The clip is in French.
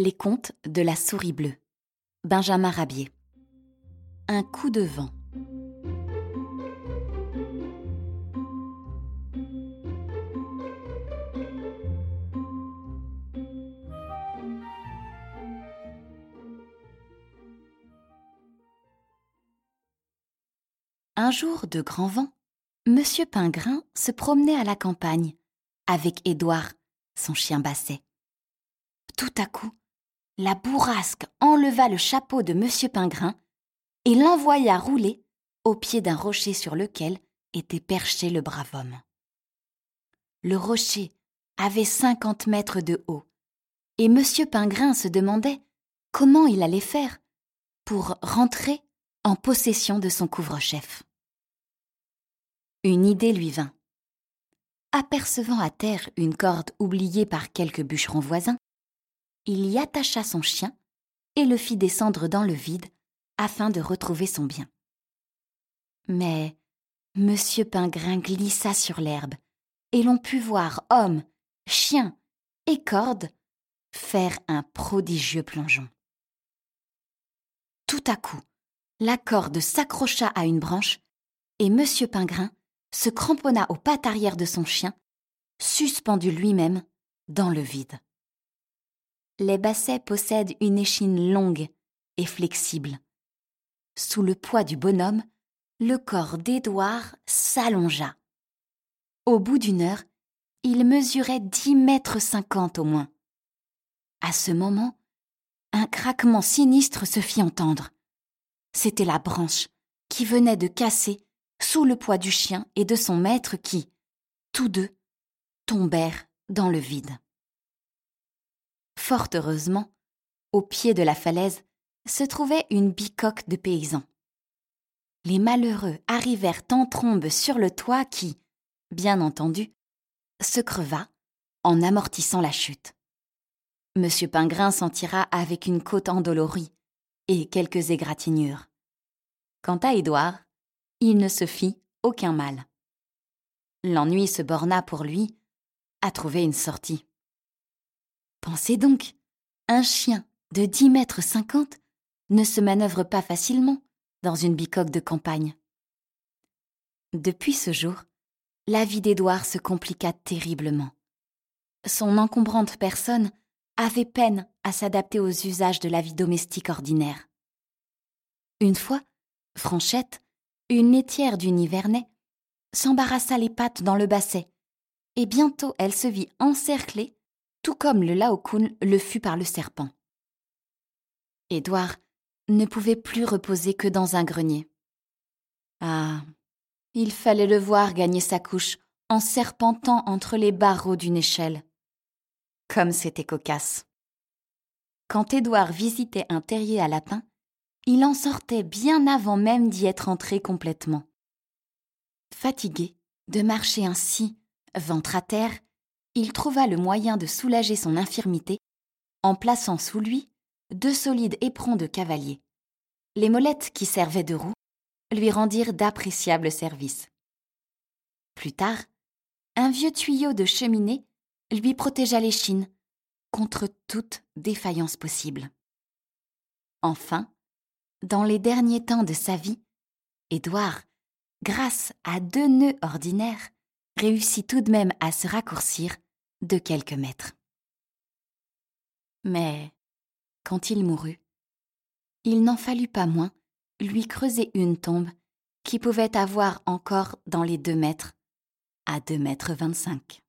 Les contes de la souris bleue. Benjamin Rabier. Un coup de vent. Un jour de grand vent, Monsieur Pingrin se promenait à la campagne avec Édouard, son chien basset. Tout à coup, la bourrasque enleva le chapeau de Monsieur Pingrin et l'envoya rouler au pied d'un rocher sur lequel était perché le brave homme. Le rocher avait cinquante mètres de haut, et Monsieur Pingrin se demandait comment il allait faire pour rentrer en possession de son couvre-chef. Une idée lui vint. Apercevant à terre une corde oubliée par quelques bûcherons voisins, il y attacha son chien et le fit descendre dans le vide afin de retrouver son bien. Mais M. Pingrin glissa sur l'herbe, et l'on put voir homme, chien et corde faire un prodigieux plongeon. Tout à coup, la corde s'accrocha à une branche, et M. Pingrin se cramponna aux pattes arrière de son chien, suspendu lui-même dans le vide les bassets possèdent une échine longue et flexible. Sous le poids du bonhomme, le corps d'Édouard s'allongea. Au bout d'une heure, il mesurait dix mètres cinquante au moins. À ce moment, un craquement sinistre se fit entendre. C'était la branche qui venait de casser sous le poids du chien et de son maître qui, tous deux, tombèrent dans le vide. Fort heureusement, au pied de la falaise se trouvait une bicoque de paysans. Les malheureux arrivèrent en trombe sur le toit qui, bien entendu, se creva en amortissant la chute. Monsieur Pingrin s'en tira avec une côte endolorie et quelques égratignures. Quant à Édouard, il ne se fit aucun mal. L'ennui se borna pour lui à trouver une sortie. Pensez donc, un chien de dix mètres cinquante ne se manœuvre pas facilement dans une bicoque de campagne. Depuis ce jour, la vie d'Édouard se compliqua terriblement. Son encombrante personne avait peine à s'adapter aux usages de la vie domestique ordinaire. Une fois, Franchette, une laitière du Nivernais, s'embarrassa les pattes dans le basset, et bientôt elle se vit encerclée tout comme le Laocoon le fut par le serpent. Édouard ne pouvait plus reposer que dans un grenier. Ah, il fallait le voir gagner sa couche en serpentant entre les barreaux d'une échelle. Comme c'était cocasse. Quand Édouard visitait un terrier à lapins, il en sortait bien avant même d'y être entré complètement. Fatigué de marcher ainsi, ventre à terre, il trouva le moyen de soulager son infirmité en plaçant sous lui deux solides éperons de cavalier. Les molettes qui servaient de roues lui rendirent d'appréciables services. Plus tard, un vieux tuyau de cheminée lui protégea l'échine contre toute défaillance possible. Enfin, dans les derniers temps de sa vie, Édouard, grâce à deux nœuds ordinaires, réussit tout de même à se raccourcir de quelques mètres. Mais, quand il mourut, il n'en fallut pas moins lui creuser une tombe qui pouvait avoir encore dans les deux mètres, à deux mètres vingt-cinq.